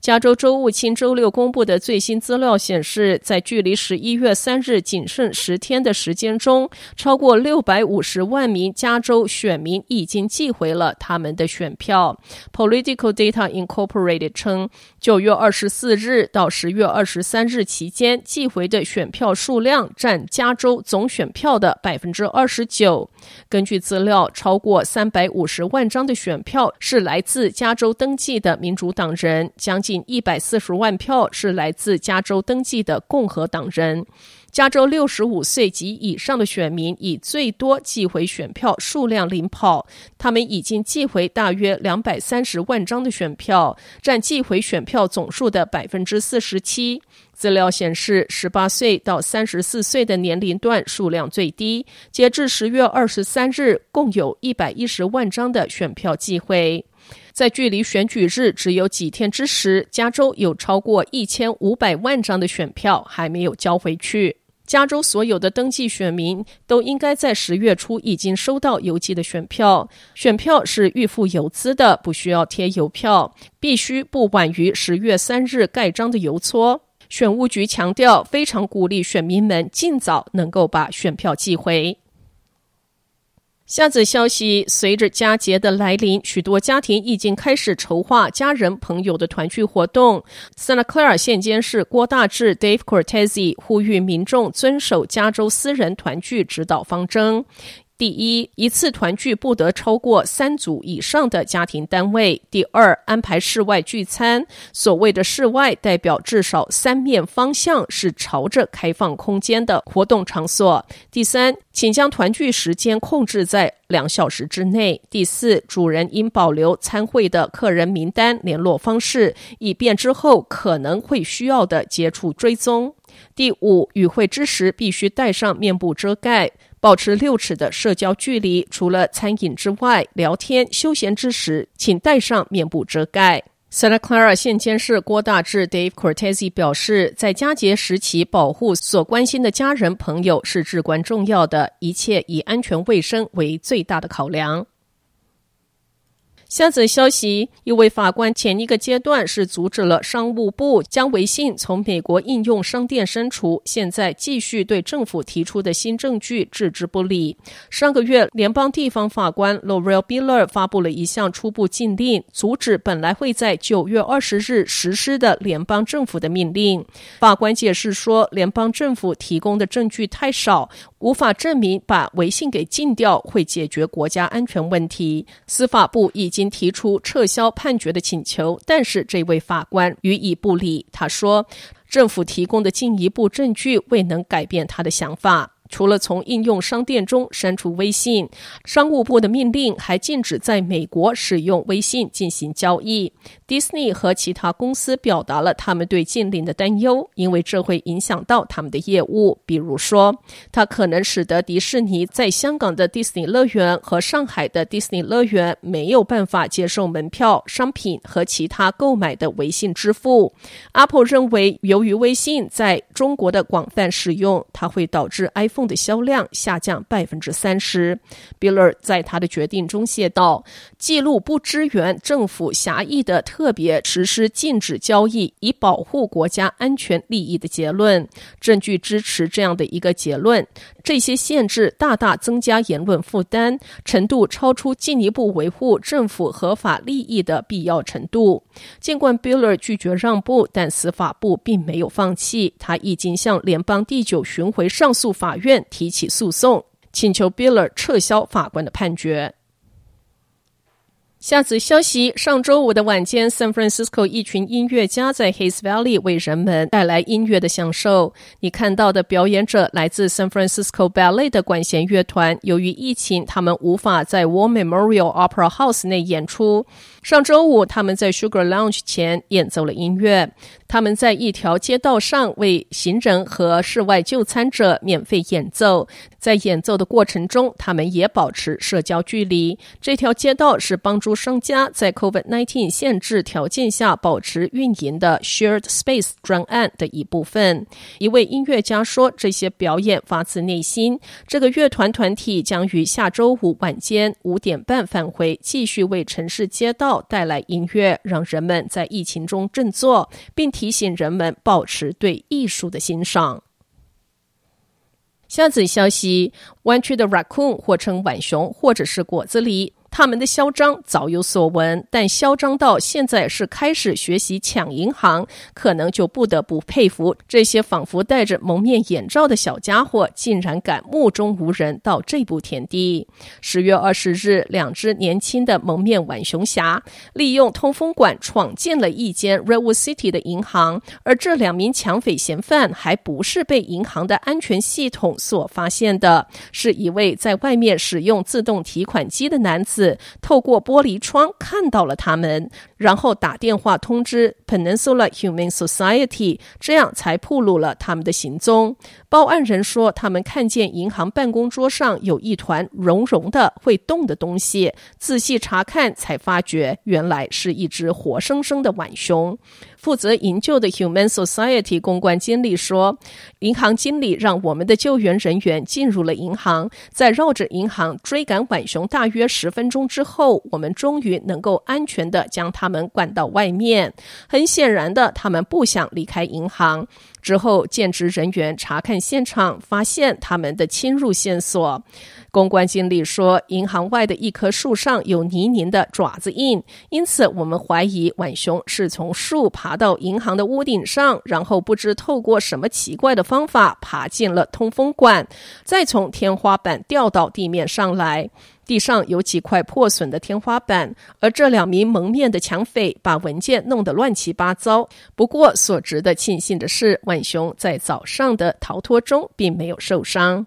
加州州务卿周六公布的最新资料显示，在距离十一月三日仅剩十天的时间中，超过六百五十万名加州选民已经寄回了他们的选票。Political Data Incorporated 称，九月二十四日到十月二十三日期间寄回的选票数量占加州总选票的百分之二十九。根据资料，超过三百五十万张的选票是来自加州登记的民主党人。将近一百四十万票是来自加州登记的共和党人。加州六十五岁及以上的选民以最多寄回选票数量领跑，他们已经寄回大约两百三十万张的选票，占寄回选票总数的百分之四十七。资料显示，十八岁到三十四岁的年龄段数量最低，截至十月二十三日，共有一百一十万张的选票寄回。在距离选举日只有几天之时，加州有超过一千五百万张的选票还没有交回去。加州所有的登记选民都应该在十月初已经收到邮寄的选票，选票是预付邮资的，不需要贴邮票，必须不晚于十月三日盖章的邮戳。选务局强调，非常鼓励选民们尽早能够把选票寄回。下子消息：随着佳节的来临，许多家庭已经开始筹划家人朋友的团聚活动。Santa Clara 县监事郭大志 Dave cortes 呼吁民众遵守加州私人团聚指导方针。第一，一次团聚不得超过三组以上的家庭单位。第二，安排室外聚餐。所谓的室外，代表至少三面方向是朝着开放空间的活动场所。第三，请将团聚时间控制在两小时之内。第四，主人应保留参会的客人名单、联络方式，以便之后可能会需要的接触追踪。第五，与会之时必须戴上面部遮盖。保持六尺的社交距离，除了餐饮之外，聊天休闲之时，请戴上面部遮盖。Santa Clara 县监事郭大志 Dave Cortese 表示，在佳节时期，保护所关心的家人朋友是至关重要的，一切以安全卫生为最大的考量。下则消息，一位法官前一个阶段是阻止了商务部将微信从美国应用商店删除，现在继续对政府提出的新证据置之不理。上个月，联邦地方法官 Laurel Biller 发布了一项初步禁令，阻止本来会在九月二十日实施的联邦政府的命令。法官解释说，联邦政府提供的证据太少，无法证明把微信给禁掉会解决国家安全问题。司法部已经提出撤销判决的请求，但是这位法官予以不理。他说，政府提供的进一步证据未能改变他的想法。除了从应用商店中删除微信，商务部的命令还禁止在美国使用微信进行交易。迪士尼和其他公司表达了他们对禁令的担忧，因为这会影响到他们的业务。比如说，它可能使得迪士尼在香港的迪士尼乐园和上海的迪士尼乐园没有办法接受门票、商品和其他购买的微信支付。Apple 认为，由于微信在中国的广泛使用，它会导致 iPhone 的销量下降百分之三十。Biller 在他的决定中写道：“记录不支援政府狭义的特别实施禁止交易以保护国家安全利益的结论。证据支持这样的一个结论。这些限制大大增加言论负担，程度超出进一步维护政府合法利益的必要程度。尽管 Biller 拒绝让步，但司法部并没有放弃，他已经向联邦第九巡回上诉法院。”院提起诉讼，请求 Biller 撤销法官的判决。下则消息：上周五的晚间，San Francisco 一群音乐家在 Hayes Valley 为人们带来音乐的享受。你看到的表演者来自 San Francisco Ballet 的管弦乐团。由于疫情，他们无法在 War Memorial Opera House 内演出。上周五，他们在 Sugar Lounge 前演奏了音乐。他们在一条街道上为行人和室外就餐者免费演奏。在演奏的过程中，他们也保持社交距离。这条街道是帮助商家在 COVID-19 限制条件下保持运营的 Shared Space 专案的一部分。一位音乐家说：“这些表演发自内心。这个乐团团体将于下周五晚间五点半返回，继续为城市街道带来音乐，让人们在疫情中振作，并。”提醒人们保持对艺术的欣赏。下次消息：弯曲的 raccoon 或称浣熊，或者是果子狸。他们的嚣张早有所闻，但嚣张到现在是开始学习抢银行，可能就不得不佩服这些仿佛戴着蒙面眼罩的小家伙，竟然敢目中无人到这步田地。十月二十日，两只年轻的蒙面浣熊侠利用通风管闯进了一间 Redwood City 的银行，而这两名抢匪嫌犯还不是被银行的安全系统所发现的，是一位在外面使用自动提款机的男子。透过玻璃窗看到了他们，然后打电话通知 Peninsula Human Society，这样才暴露了他们的行踪。报案人说，他们看见银行办公桌上有一团绒绒的会动的东西，仔细查看才发觉，原来是一只活生生的浣熊。负责营救的 Human Society 公关经理说：“银行经理让我们的救援人员进入了银行，在绕着银行追赶浣熊大约十分钟之后，我们终于能够安全地将他们赶到外面。很显然的，他们不想离开银行。之后，建职人员查看现场，发现他们的侵入线索。”公关经理说，银行外的一棵树上有泥泞的爪子印，因此我们怀疑浣熊是从树爬爬到银行的屋顶上，然后不知透过什么奇怪的方法爬进了通风管，再从天花板掉到地面上来。地上有几块破损的天花板，而这两名蒙面的抢匪把文件弄得乱七八糟。不过，所值得庆幸的是，万雄在早上的逃脱中并没有受伤。